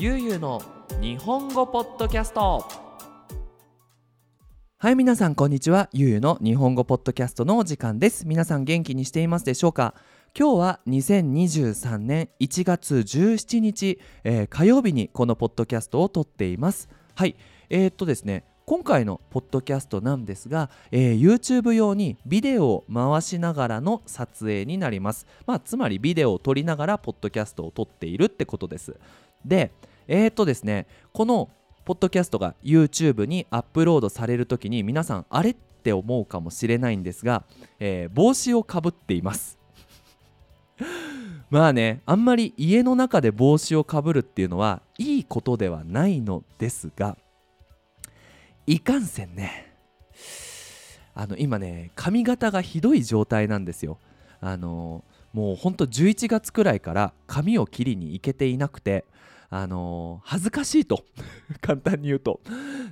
ゆうゆうの日本語ポッドキャスト。はい皆さんこんにちは。ゆうゆうの日本語ポッドキャストのお時間です。皆さん元気にしていますでしょうか？今日は2023年1月17日、えー、火曜日にこのポッドキャストを撮っています。はいえー、っとですね今回のポッドキャストなんですが、えー、YouTube 用にビデオを回しながらの撮影になります、まあ、つまりビデオを撮りながらポッドキャストを撮っているってことです。でえー、とですねこのポッドキャストが YouTube にアップロードされる時に皆さんあれって思うかもしれないんですが、えー、帽子をかぶっています。まあねあんまり家の中で帽子をかぶるっていうのはいいことではないのですがいかんせんね。あの今ね髪型がひどい状態なんですよ。あのもうほんと11月くらいから髪を切りに行けていなくてあの恥ずかしいと。簡単に言うと。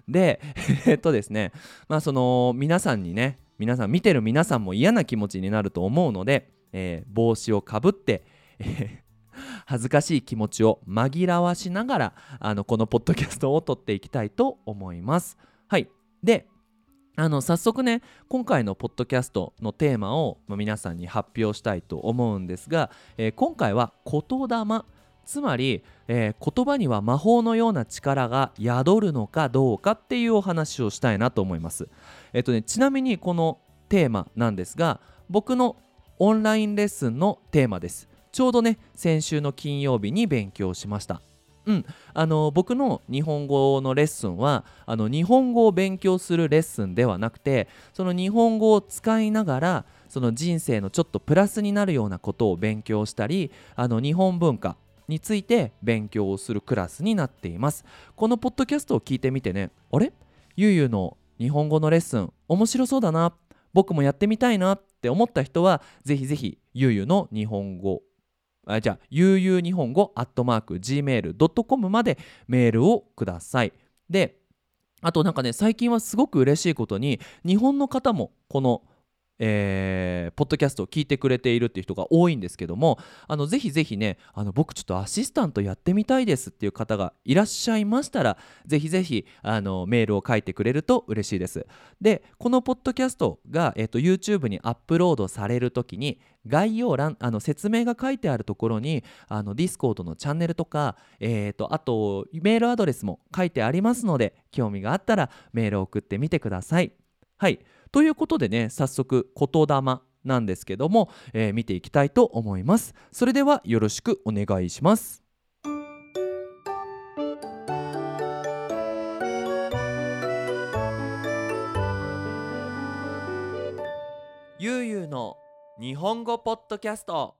でえっとですねまあその皆さんにね皆さん見てる皆さんも嫌な気持ちになると思うので、えー、帽子をかぶって、えー、恥ずかしい気持ちを紛らわしながらあのこのポッドキャストを撮っていきたいと思います。はい。であの早速ね今回のポッドキャストのテーマを、皆さんに発表したいと思うんですが、えー、今回は言霊つまり、えー、言葉には魔法のような力が宿るのかどうかっていうお話をしたいなと思います。えっとね、ちなみにこのテーマなんですが僕のオンラインレッスンのテーマです。ちょうどね先週の金曜日に勉強しました。うん、あの僕の日本語のレッスンはあの日本語を勉強するレッスンではなくてその日本語を使いながらその人生のちょっとプラスになるようなことを勉強したりあの日本文化について勉強をするクラスになっています。このポッドキャストを聞いてみてねあれ？ゆうゆうの日本語のレッスン面白そうだな。僕もやってみたいなって思った人はぜひぜひゆうゆうの日本語あじゃあ、ゆうゆう日本語アットマーク gmail.com までメールをください。で、あとなんかね、最近はすごく嬉しいことに、日本の方もこのえー、ポッドキャストを聞いてくれているっていう人が多いんですけどもあのぜひぜひねあの僕ちょっとアシスタントやってみたいですっていう方がいらっしゃいましたらぜひぜひあのメールを書いてくれると嬉しいです。でこのポッドキャストが、えーと、YouTube にアップロードされる時に概要欄あの説明が書いてあるところにあの Discord のチャンネルとか、えーとあとメールアドレスも書いてありますので興味があったらメールを送ってみてください。はい。ということでね早速言霊なんですけども、えー、見ていきたいと思います。それではよろしくお願いします。ゆうゆうの日本語ポッドキャスト。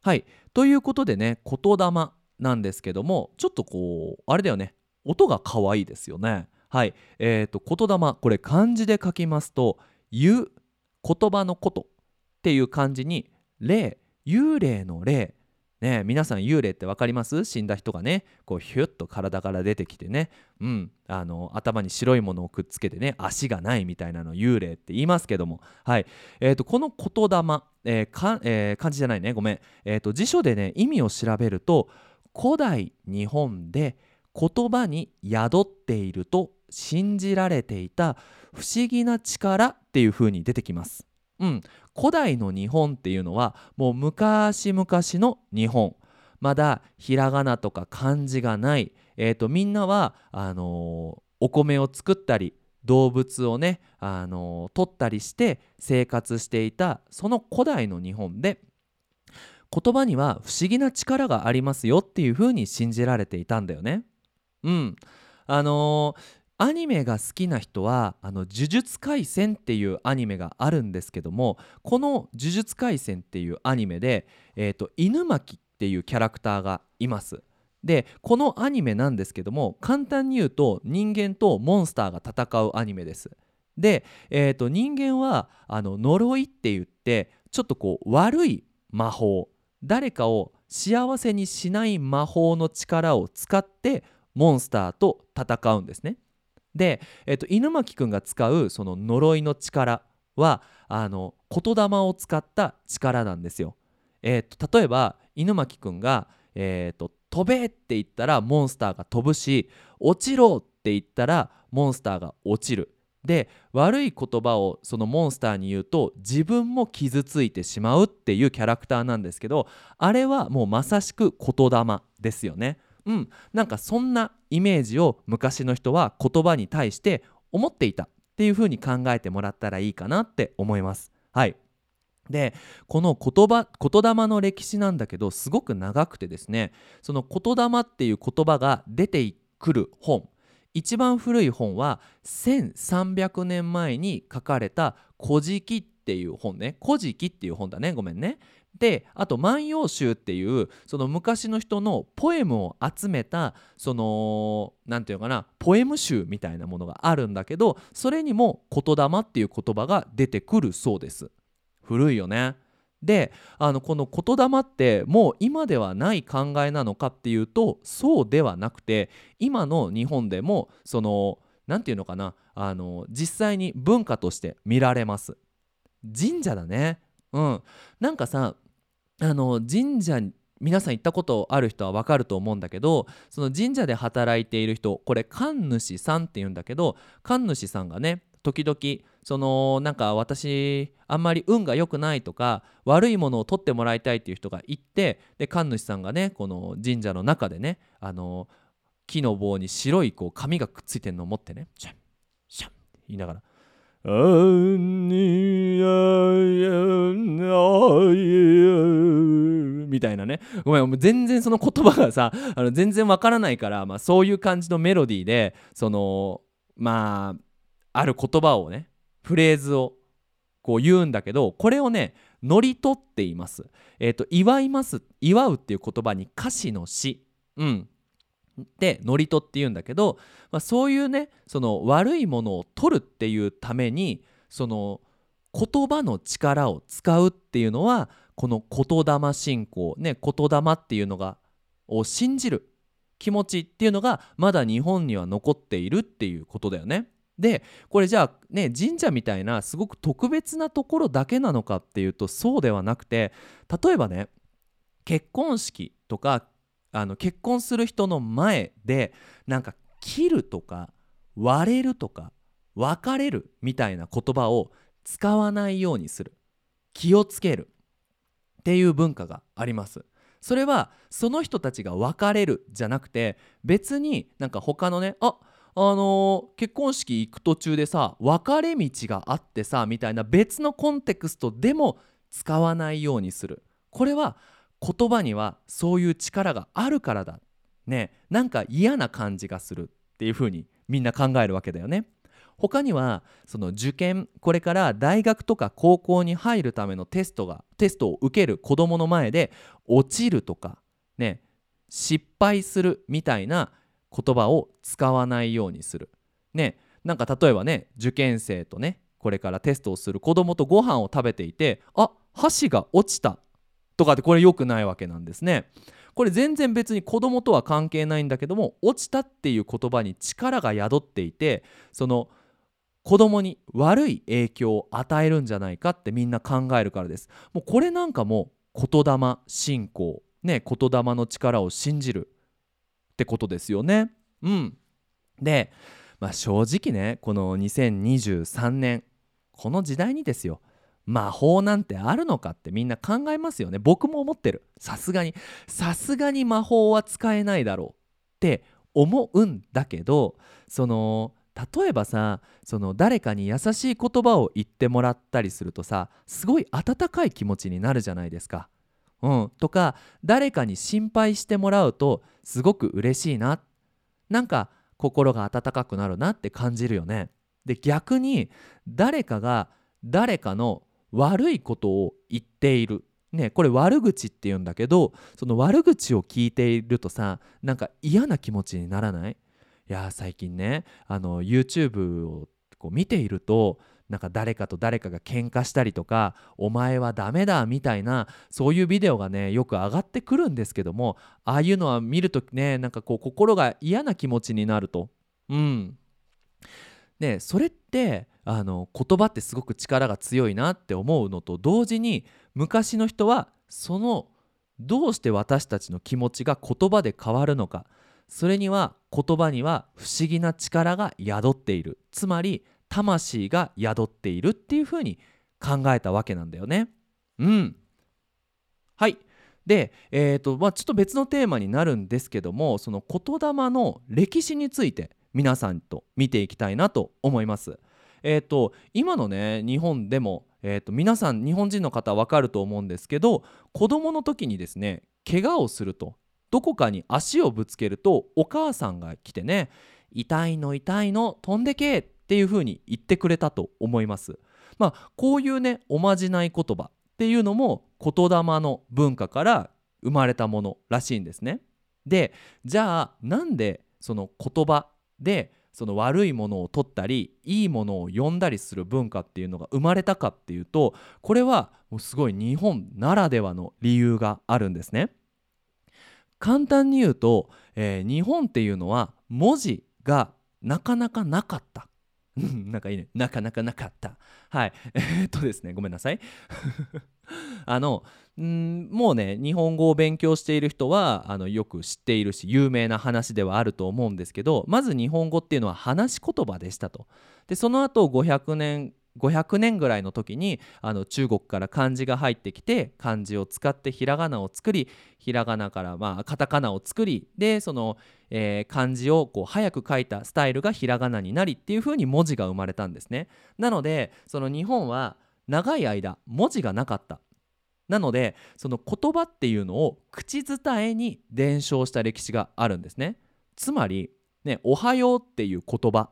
はい。ということでね言霊なんですけどもちょっとこうあれだよね。音が可愛いですよねはい。えーと、言霊。これ漢字で書きますと「言う」言葉のことっていう漢字に「霊」幽霊の霊。ね皆さん幽霊って分かります？死んだ人がねこうヒュッと体から出てきてね、うん、あの頭に白いものをくっつけてね足がないみたいなの幽霊って言いますけども、はい。えーと、この言霊、えーかえー、漢字じゃないね。ごめん、えーと辞書でね意味を調べると古代日本で言葉に宿っていると信じられていた不思議な力っていう風に出てきます。うん、古代の日本っていうのはもう昔々の日本まだひらがなとか漢字がない、えーと、みんなはあのー、お米を作ったり動物をね、あのー、取ったりして生活していたその古代の日本で言葉には不思議な力がありますよっていうふうに信じられていたんだよね。うん、あのーアニメが好きな人はあの呪術廻戦っていうアニメがあるんですけどもこの呪術廻戦っていうアニメで、えーと、犬巻っていうキャラクターがいます。でこのアニメなんですけども簡単に言うと人間とモンスターが戦うアニメです。で、えーと、人間はあの呪いって言ってちょっとこう悪い魔法誰かを幸せにしない魔法の力を使ってモンスターと戦うんですねで、えっと、犬巻くんが使うその呪いの力はあの言霊を使った力なんですよ。えっと、例えば犬巻くんが、えっと、飛べって言ったらモンスターが飛ぶし落ちろって言ったらモンスターが落ちるで悪い言葉をそのモンスターに言うと自分も傷ついてしまうっていうキャラクターなんですけどあれはもうまさしく言霊ですよね。うん、なんかそんなイメージを昔の人は言葉に対して思っていたっていうふうに考えてもらったらいいかなって思います。はいでこの言葉言霊の歴史なんだけどすごく長くてですねその言霊っていう言葉が出てくる本一番古い本は1300年前に書かれた「古事記」っていう本ね「古事記」っていう本だねごめんね。であと「万葉集」っていうその昔の人のポエムを集めたその何て言うかなポエム集みたいなものがあるんだけどそれにも「言霊」っていう言葉が出てくるそうです。古いよね。であのこの言霊ってもう今ではない考えなのかっていうとそうではなくて今の日本でもその何て言うのかなあの実際に文化として見られます神社だねうんなんかさあの神社皆さん行ったことある人は分かると思うんだけどその神社で働いている人これ神主さんっていうんだけど神主さんがね時々そのなんか私あんまり運が良くないとか悪いものを取ってもらいたいっていう人がいてで神主さんがねこの神社の中でねあの木の棒に白いこう紙がくっついてるのを持ってねシャンシャンって言いながら「」みたいなねごめん全然その言葉がさあの全然わからないから、まあ、そういう感じのメロディーでそのまあある言葉をねフレーズをこう言うんだけどこれをね乗り取っています。えっ、ー、と祝います祝うっていう言葉に歌詞の詩うんでノリトって言うんだけど、まあ、そういうねその悪いものを取るっていうためにその言葉の力を使うっていうのはこの言霊信仰ね言霊っていうのがを信じる気持ちっていうのがまだ日本には残っているっていうことだよね。でこれじゃあね神社みたいなすごく特別なところだけなのかっていうとそうではなくて例えばね結婚式とかあの結婚する人の前でなんか切るとか割れるとか別れるみたいな言葉を使わないようにする。気をつける。っていう文化があります。それはその人たちが別れるじゃなくて別になんか他のねああのー、結婚式行く途中でさ分かれ道があってさみたいな別のコンテクストでも使わないようにする。これは言葉にはそういう力があるからだねなんか嫌な感じがするっていうふうにみんな考えるわけだよね他にはその受験これから大学とか高校に入るためのテストがテストを受ける子どもの前で落ちるとかね失敗するみたいな言葉を使わないようにする。ねなんか例えばね受験生とねこれからテストをする子供とご飯を食べていてあ箸が落ちたとかってこれ良くないわけなんですね。これ全然別に子供とは関係ないんだけども落ちたっていう言葉に力が宿っていてその子供に悪い影響を与えるんじゃないかってみんな考えるからです。もうこれなんかも言霊信仰ね言霊の力を信じるってことですよね。うん、で、まあ、正直ねこの2023年この時代にですよ魔法なんてあるのかってみんな考えますよね。僕も思ってる。さすがに。さすがに魔法は使えないだろうって思うんだけどその例えばさその誰かに優しい言葉を言ってもらったりするとさすごい温かい気持ちになるじゃないですか。うん、とか誰かに心配してもらうとすごく嬉しいな。なんか心が温かくなるなって感じるよね。で逆に誰かが誰かの悪いことを言っている。ね、これ悪口って言うんだけどその悪口を聞いているとさなんか嫌な気持ちにならない？いや最近ねあの YouTube をこう見ているとなんか誰かと誰かが喧嘩したりとかお前はダメだみたいなそういうビデオがねよく上がってくるんですけどもああいうのは見るとねなんかこう心が嫌な気持ちになると。うん。ねそれってあの言葉ってすごく力が強いなって思うのと同時に昔の人はそのどうして私たちの気持ちが言葉で変わるのかそれには言葉には不思議な力が宿っている。つまり魂が宿っているっていうふうに考えたわけなんだよね。うん。はい。で、えーとまあ、ちょっと別のテーマになるんですけどもその言霊の歴史について。皆さんと見ていきたいなと思います。えーと、今のね日本でも、えーと、皆さん日本人の方わかると思うんですけど子供の時にですね怪我をするとどこかに足をぶつけるとお母さんが来てね「痛いの痛いの飛んでけ」っていうふうに言ってくれたと思います。まあこういうねおまじない言葉っていうのも言霊の文化から生まれたものらしいんですね。でじゃあなんでその言葉でその悪いものを取ったりいいものを呼んだりする文化っていうのが生まれたかっていうとこれはもうすごい日本ならではの理由があるんですね。簡単に言うと、えー、日本っていうのは文字がなかなかなかった。なんかいいね。なかなかなかった。はい。えー、っとですね、ごめんなさい。あのんもうね日本語を勉強している人はあのよく知っているし有名な話ではあると思うんですけどまず日本語っていうのは話し言葉でしたと。でその後500年500年ぐらいの時にあの中国から漢字が入ってきて漢字を使ってひらがなを作りひらがなからまあカタカナを作りでその、えー、漢字をこう早く書いたスタイルがひらがなになりっていう風に文字が生まれたんですね。なのでその日本は長い間文字がなかったなのでその言葉っていうのを口伝えに伝承した歴史があるんですねつまりね「おはよう」っていう言葉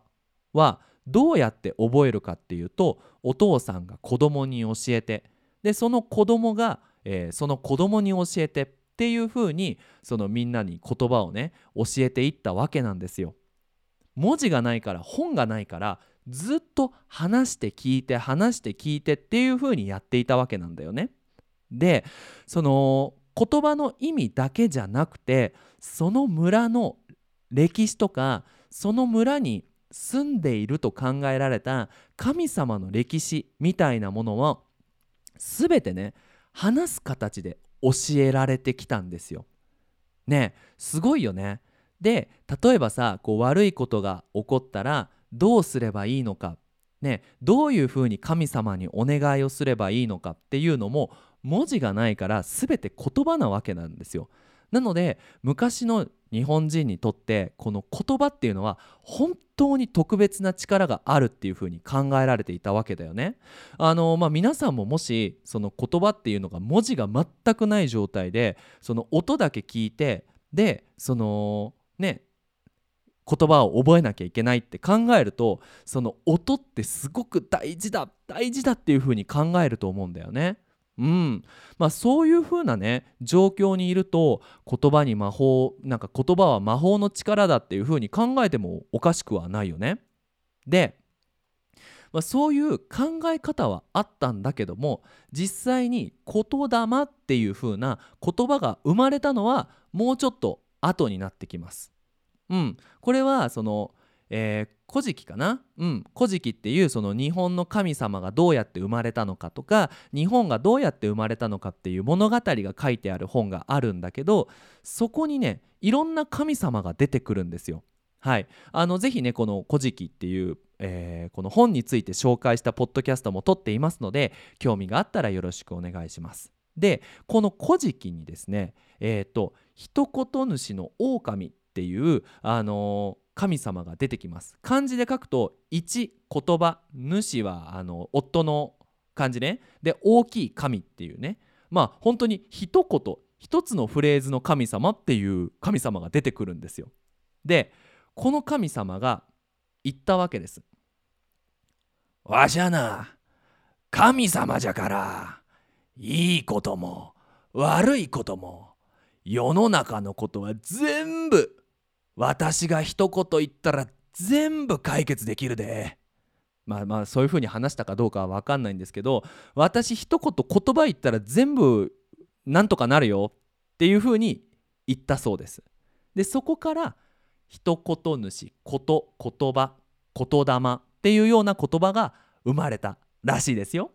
はどうやって覚えるかっていうとお父さんが子供に教えてでその子供が、えー、その子供に教えてっていうふうにそのみんなに言葉をね教えていったわけなんですよ。文字がないから本がないからずっと話して聞いて話して聞いてっていうふうにやっていたわけなんだよね。でその言葉の意味だけじゃなくてその村の歴史とかその村に住んでいると考えられた神様の歴史みたいなものは全てね話す形で教えられてきたんですよ。ねすごいよね。で例えばさこう悪いことが起こったらどうすればいいのか、ね、どういうふうに神様にお願いをすればいいのかっていうのも文字がないから全て言葉なわけなんですよ。なので昔の日本人にとってこの言葉っていうのは本当に特別な力があるっていうふうに考えられていたわけだよね。あのまあ、皆さんももしその言葉っていうのが文字が全くない状態でその音だけ聞いてでそのね言葉を覚えなきゃいけないって考えるとその音ってすごく大事だ大事だっていうふうに考えると思うんだよね。うんまあ、そういう風なね状況にいると言葉に魔法なんか言葉は魔法の力だっていう風に考えてもおかしくはないよね。で、まあ、そういう考え方はあったんだけども実際に言霊っていう風な言葉が生まれたのはもうちょっと後になってきます。うん、これはそのえー、古事記かな？うん古事記っていうその日本の神様がどうやって生まれたのかとか日本がどうやって生まれたのかっていう物語が書いてある本があるんだけどそこにねいろんな神様が出てくるんですよ。はい、あのぜひねこの「古事記」っていう、えー、この本について紹介したポッドキャストも撮っていますので興味があったらよろしくお願いします。でこの「古事記」にですねえっ、ー、と「一言主の狼」っていう、あの神様が出てきます。漢字で書くと一言葉主はあの夫の漢字ね。で大きい神っていうね。まあ本当に一言一つのフレーズの神様っていう神様が出てくるんですよ。でこの神様が言ったわけです。わしゃな神様じゃからいいことも悪いことも世の中のことは全部私が一言言ったら全部解決できるで。まあまあそういうふうに話したかどうかは分かんないんですけど私一言言葉言ったら全部なんとかなるよっていうふうに言ったそうです。でそこから一言主こと言葉言霊っていうような言葉が生まれたらしいですよ。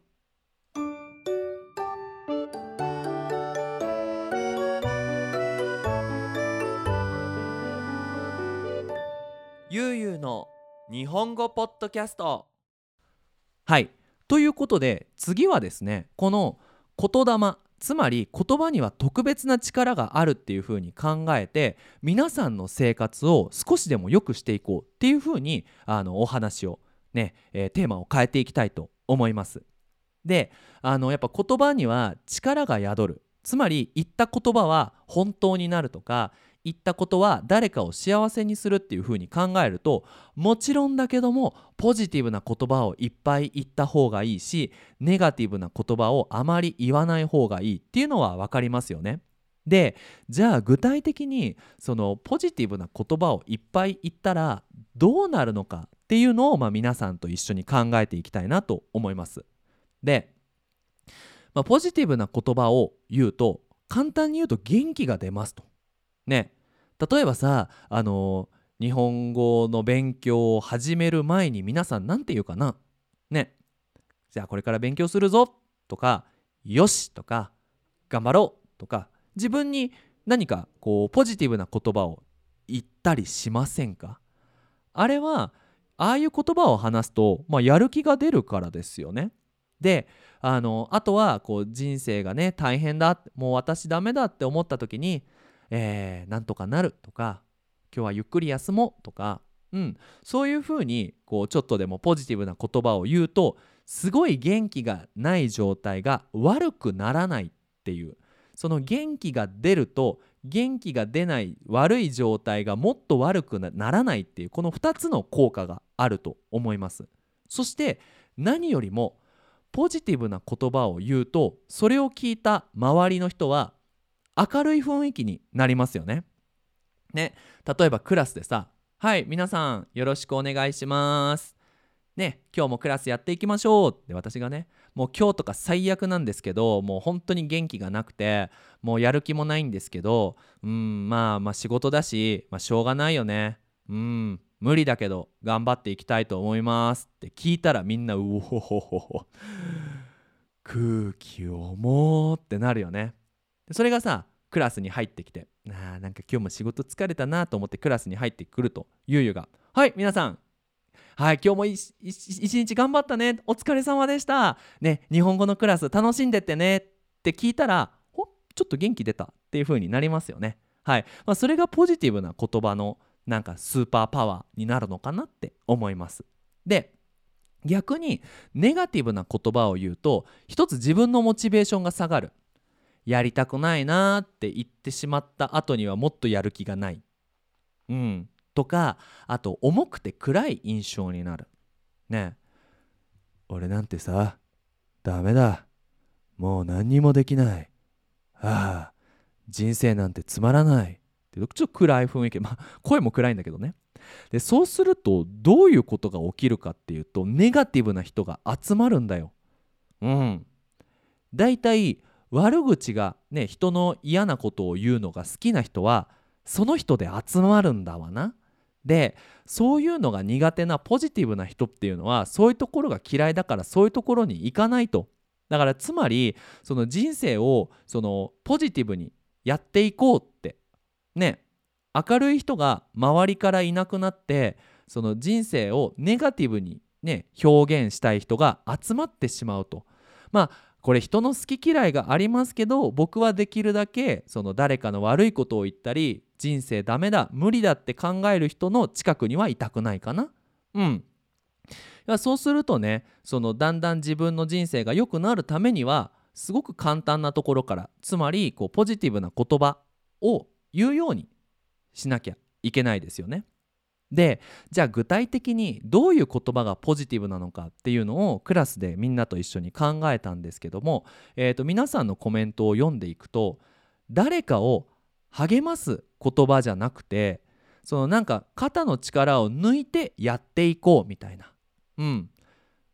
ゆうゆうの日本語ポッドキャスト。はい。ということで次はですねこの言霊つまり言葉には特別な力があるっていうふうに考えて皆さんの生活を少しでも良くしていこうっていうふうにあのお話をね、えー、テーマを変えていきたいと思います。であのやっぱ言葉には力が宿る。つまり言った言葉は本当になるとか言ったことは誰かを幸せにするっていうふうに考えるともちろんだけどもポジティブな言葉をいっぱい言った方がいいしネガティブな言葉をあまり言わない方がいいっていうのは分かりますよね。でじゃあ具体的にそのポジティブな言葉をいっぱい言ったらどうなるのかっていうのを、まあ、皆さんと一緒に考えていきたいなと思います。で、まあ、ポジティブな言葉を言うと簡単に言うと元気が出ますと。ね例えばさあの日本語の勉強を始める前に皆さん何て言うかな？ね。じゃあこれから勉強するぞとかよしとか頑張ろうとか自分に何かこうポジティブな言葉を言ったりしませんか？あれはああいう言葉を話すと、まあ、やる気が出るからですよね。であのあとはこう人生がね大変だもう私ダメだって思った時にえー、なんとかなるとか今日はゆっくり休もうとか、うん、そういうふうにこうちょっとでもポジティブな言葉を言うとすごい元気がない状態が悪くならないっていう。その元気が出ると元気が出ない悪い状態がもっと悪くならないっていうこの2つの効果があると思います。そして何よりもポジティブな言葉を言うとそれを聞いた周りの人は明るい雰囲気になりますよね。ね。例えばクラスでさ「はい皆さんよろしくお願いします」ね。今日もクラスやっていきましょうって私がねもう今日とか最悪なんですけどもう本当に元気がなくてもうやる気もないんですけどうんまあまあ仕事だし、まあ、しょうがないよね。うん無理だけど頑張っていきたいと思いますって聞いたらみんなうおほほほ空気重ってなるよね。それがさクラスに入ってきてあなんか今日も仕事疲れたなと思ってクラスに入ってくるとゆうゆが「はい皆さんはい今日も一日頑張ったねお疲れ様でしたね日本語のクラス楽しんでってね」って聞いたら「おちょっと元気出た」っていう風になりますよね。はいまあ、それがポジティブな言葉のなんかスーパーパワーになるのかなって思います。で逆にネガティブな言葉を言うと一つ自分のモチベーションが下がる。やりたくないなって言ってしまった後にはもっとやる気がない。うん。とかあと重くて暗い印象になる。ね俺なんてさダメだ。もう何にもできない。ああ人生なんてつまらない。ってちょっと暗い雰囲気まあ声も暗いんだけどね。でそうするとどういうことが起きるかっていうとネガティブな人が集まるんだよ。うん。だいたい悪口がね人の嫌なことを言うのが好きな人はその人で集まるんだわな。でそういうのが苦手なポジティブな人っていうのはそういうところが嫌いだからそういうところに行かないと。だからつまりその人生をそのポジティブにやっていこうってね明るい人が周りからいなくなってその人生をネガティブにね表現したい人が集まってしまうと。まあこれ人の好き嫌いがありますけど僕はできるだけその誰かの悪いことを言ったり人生ダメだ無理だって考える人の近くにはいたくないかなうんそうするとねそのだんだん自分の人生が良くなるためにはすごく簡単なところからつまりこうポジティブな言葉を言うようにしなきゃいけないですよね。でじゃあ具体的にどういう言葉がポジティブなのかっていうのをクラスでみんなと一緒に考えたんですけども、えー、と皆さんのコメントを読んでいくと誰かを励ます言葉じゃなくてそのなんか肩の力を抜いてやっていこうみたいな、うん、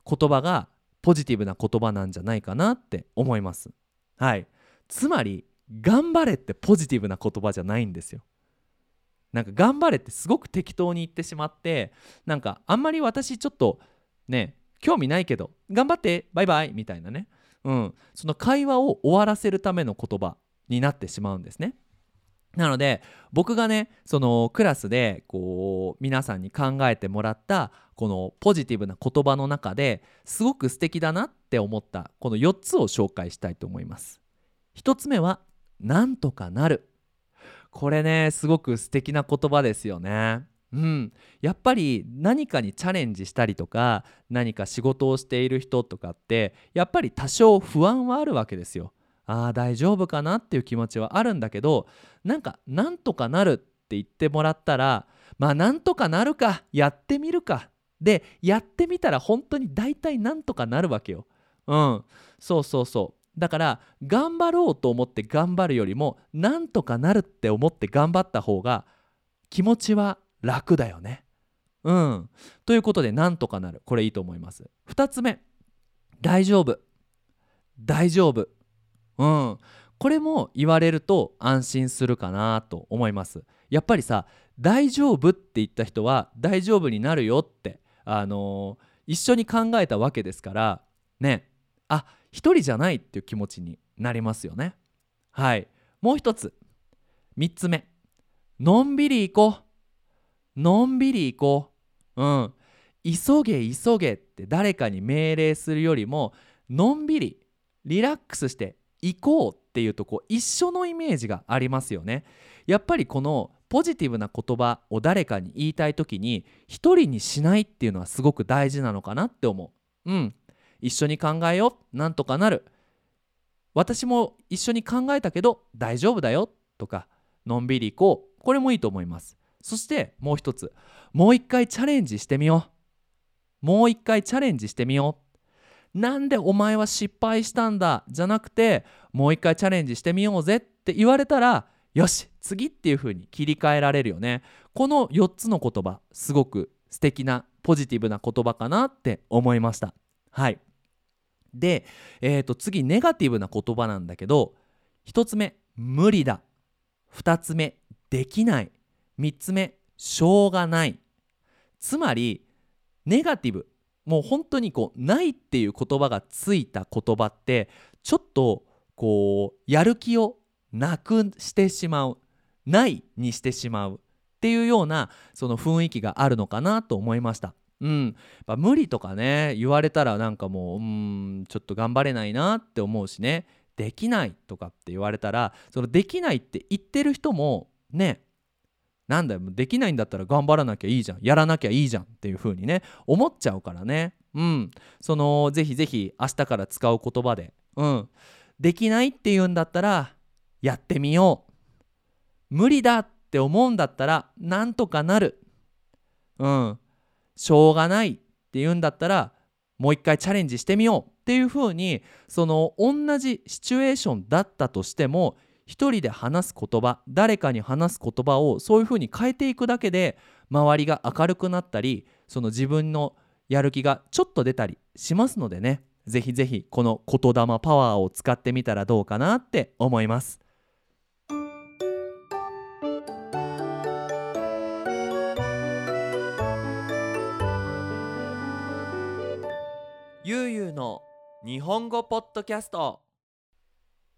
言葉がポジティブな言葉なんじゃないかなって思います。はい、つまり頑張れってポジティブな言葉じゃないんですよ。なんか頑張れってすごく適当に言ってしまってなんかあんまり私ちょっとね興味ないけど頑張ってバイバイみたいなね、うん、その会話を終わらせるための言葉になってしまうんですね。なので僕がねそのクラスでこう皆さんに考えてもらったこのポジティブな言葉の中ですごく素敵だなって思ったこの4つを紹介したいと思います。1つ目は「なんとかなる」これねすごく素敵な言葉ですよね。うん、やっぱり何かにチャレンジしたりとか何か仕事をしている人とかってやっぱり多少不安はあるわけですよ。ああ大丈夫かなっていう気持ちはあるんだけどなんかなんとかなるって言ってもらったらまあなんとかなるかやってみるかでやってみたら本当に大体なんとかなるわけよ。うんそうそうそうだから頑張ろうと思って頑張るよりもなんとかなるって思って頑張った方が気持ちは楽だよね。うん。ということでなんとかなる。これいいと思います。2つ目。大丈夫。大丈夫。うん。これも言われると安心するかなと思います。やっぱりさ大丈夫って言った人は大丈夫になるよってあのー、一緒に考えたわけですからね。あ一人じゃないっていう気持ちになりますよね。はい。もう一つ。3つ目。のんびり行こう。のんびり行こう。うん。急げ急げって誰かに命令するよりものんびりリラックスして行こうっていうとこう一緒のイメージがありますよね。やっぱりこのポジティブな言葉を誰かに言いたい時に一人にしないっていうのはすごく大事なのかなって思う。うん。一緒に考えようなんとかなる。私も一緒に考えたけど大丈夫だよとかのんびり行こう。これもいいと思います。そしてもう一つ。もう一回チャレンジしてみよう。もう一回チャレンジしてみよう。なんでお前は失敗したんだじゃなくてもう一回チャレンジしてみようぜって言われたらよし次っていう風に切り替えられるよね。この4つの言葉すごく素敵なポジティブな言葉かなって思いました。はい。で、えー、と次ネガティブな言葉なんだけど1つ目無理だ。2つ目できない。3つ目しょうがない。つまりネガティブもう本当にこうないっていう言葉がついた言葉ってちょっとこうやる気をなくしてしまう。ないにしてしまう。っていうようなその雰囲気があるのかなと思いました。うん、や無理とかね言われたらなんかもううんちょっと頑張れないなって思うしね。できないとかって言われたらそのできないって言ってる人もねなんだよできないんだったら頑張らなきゃいいじゃん。やらなきゃいいじゃんっていう風にね思っちゃうからね。うん。そのぜひぜひ明日から使う言葉で。うん。できないって言うんだったらやってみよう。無理だって思うんだったらなんとかなる。うん。しょうがないって言うんだったらもう一回チャレンジしてみようっていう風にその同じシチュエーションだったとしても一人で話す言葉誰かに話す言葉をそういうふうに変えていくだけで周りが明るくなったりその自分のやる気がちょっと出たりしますのでねぜひぜひこの言霊パワーを使ってみたらどうかなって思います。の日本語ポッドキャスト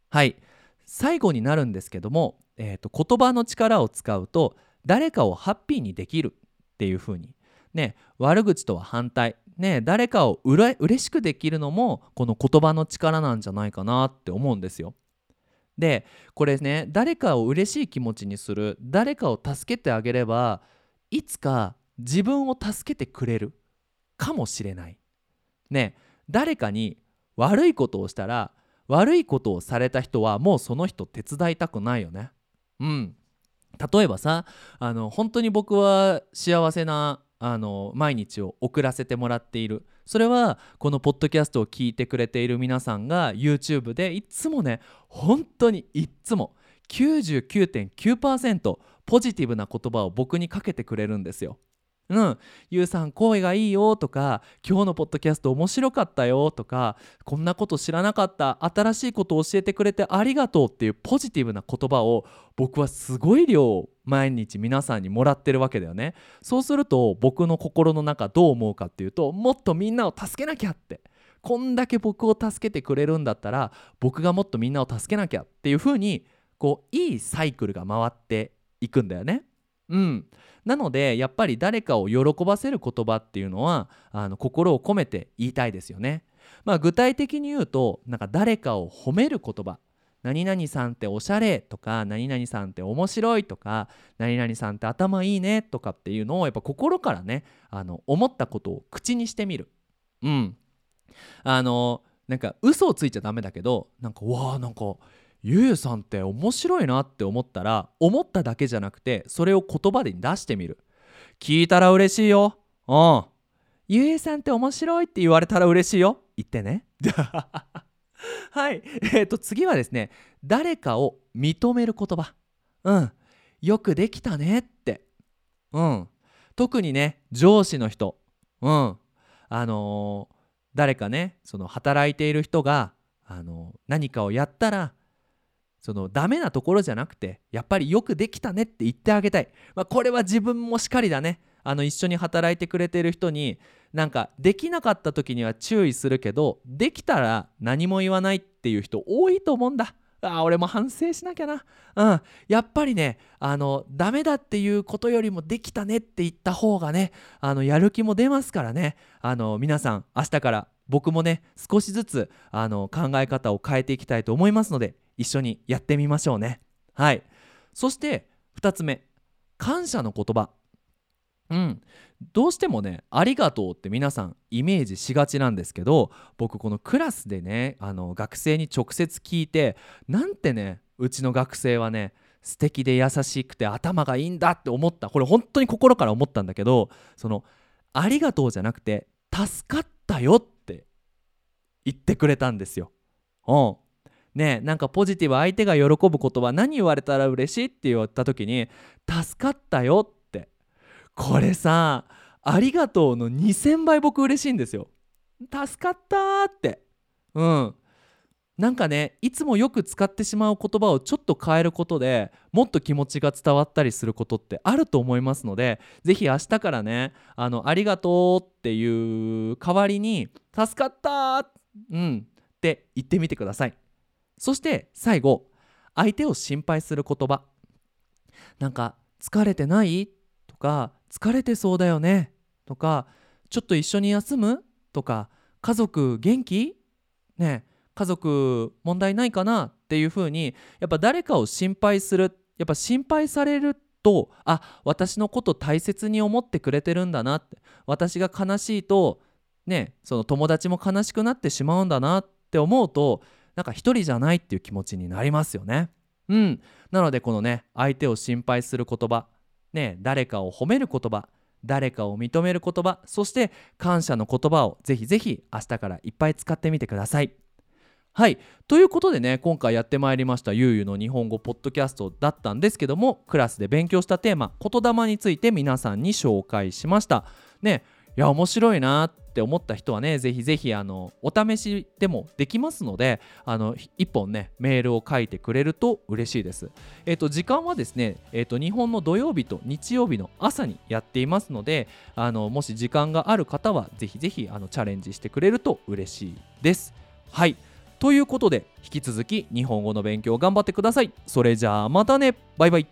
はい最後になるんですけども、えーと、言葉の力を使うと誰かをハッピーにできるっていう風にね悪口とは反対ね誰かをうれ嬉しくできるのもこの言葉の力なんじゃないかなって思うんですよ。でこれね誰かを嬉しい気持ちにする誰かを助けてあげればいつか自分を助けてくれるかもしれない。ね誰かに悪いことをしたら悪いことをされた人はもうその人手伝いたくないよね。うん例えばさあの本当に僕は幸せなあの毎日を送らせてもらっているそれはこのポッドキャストを聞いてくれている皆さんが YouTube でいつもね本当にいっつも99.9%ポジティブな言葉を僕にかけてくれるんですよ。うん、ゆうさん声がいいよとか今日のポッドキャスト面白かったよとかこんなこと知らなかった新しいことを教えてくれてありがとうっていうポジティブな言葉を僕はすごい量毎日皆さんにもらってるわけだよね。そうすると僕の心の中どう思うかっていうともっとみんなを助けなきゃって。こんだけ僕を助けてくれるんだったら僕がもっとみんなを助けなきゃっていうふうにこういいサイクルが回っていくんだよね。うん、なのでやっぱり誰かを喜ばせる言葉っていうのはあの心を込めて言いたいですよね。まあ、具体的に言うとなんか誰かを褒める言葉何々さんっておしゃれとか何々さんって面白いとか何々さんって頭いいねとかっていうのをやっぱ心からねあの思ったことを口にしてみる。うん。あのなんか嘘をついちゃダメだけどなんかわあなんかゆうさんって面白いなって思ったら思っただけじゃなくてそれを言葉で出してみる。聞いたら嬉しいよ。うん。ゆうゆさんって面白いって言われたら嬉しいよ。言ってね。はい。えっ、ー、と、次はですね、誰かを認める言葉。うん。よくできたねって。うん。特にね、上司の人。うん。あのー、誰かね、その働いている人が、あのー、何かをやったら、そのダメなところじゃなくてやっぱりよくできたねって言ってあげたい、まあ、これは自分もしかりだねあの一緒に働いてくれてる人になんかできなかった時には注意するけどできたら何も言わないっていう人多いと思うんだ。あ俺も反省しなきゃな。うん。やっぱりね、あの、ダメだっていうことよりもできたねって言った方がね、あの、やる気も出ますからね。あの、皆さん、明日から僕もね、少しずつ、あの、考え方を変えていきたいと思いますので、一緒にやってみましょうね。はい。そして、2つ目。感謝の言葉。うん、どうしてもね「ありがとう」って皆さんイメージしがちなんですけど僕このクラスでねあの学生に直接聞いてなんてねうちの学生はね素敵で優しくて頭がいいんだって思ったこれ本当に心から思ったんだけどその「ありがとう」じゃなくて「助かったよ」って言ってくれたんですよ。うんねなんかポジティブ相手が喜ぶことは何言われたら嬉しいって言った時に「助かったよ」って。これさありがとうの2000倍僕嬉しいんですよ。助かったって。うん。なんかねいつもよく使ってしまう言葉をちょっと変えることでもっと気持ちが伝わったりすることってあると思いますので是非明日からねあのありがとうっていう代わりに助かったうんって言ってみてください。そして最後相手を心配する言葉。なんか疲れてない？とか疲れてそうだよね？とかちょっと一緒に休む？とか家族元気？ね家族問題ないかな？っていう風にやっぱ誰かを心配するやっぱ心配されるとあ私のこと大切に思ってくれてるんだなって私が悲しいとねその友達も悲しくなってしまうんだなって思うとなんか一人じゃないっていう気持ちになりますよね。うん、なのでこのね相手を心配する言葉ね、誰かを褒める言葉誰かを認める言葉そして感謝の言葉をぜひぜひ明日からいっぱい使ってみてください。はいということでね今回やってまいりましたゆうゆの日本語ポッドキャストだったんですけどもクラスで勉強したテーマ言霊について皆さんに紹介しました。ねいや面白いなって思った人はねぜひぜひあのお試しでもできますのであの1本ねメールを書いてくれると嬉しいです。え、ー、と時間はですねえっ、ー、と日本の土曜日と日曜日の朝にやっていますのであのもし時間がある方はぜひぜひあのチャレンジしてくれると嬉しいです。はいということで引き続き日本語の勉強頑張ってください。それじゃあまたねバイバイ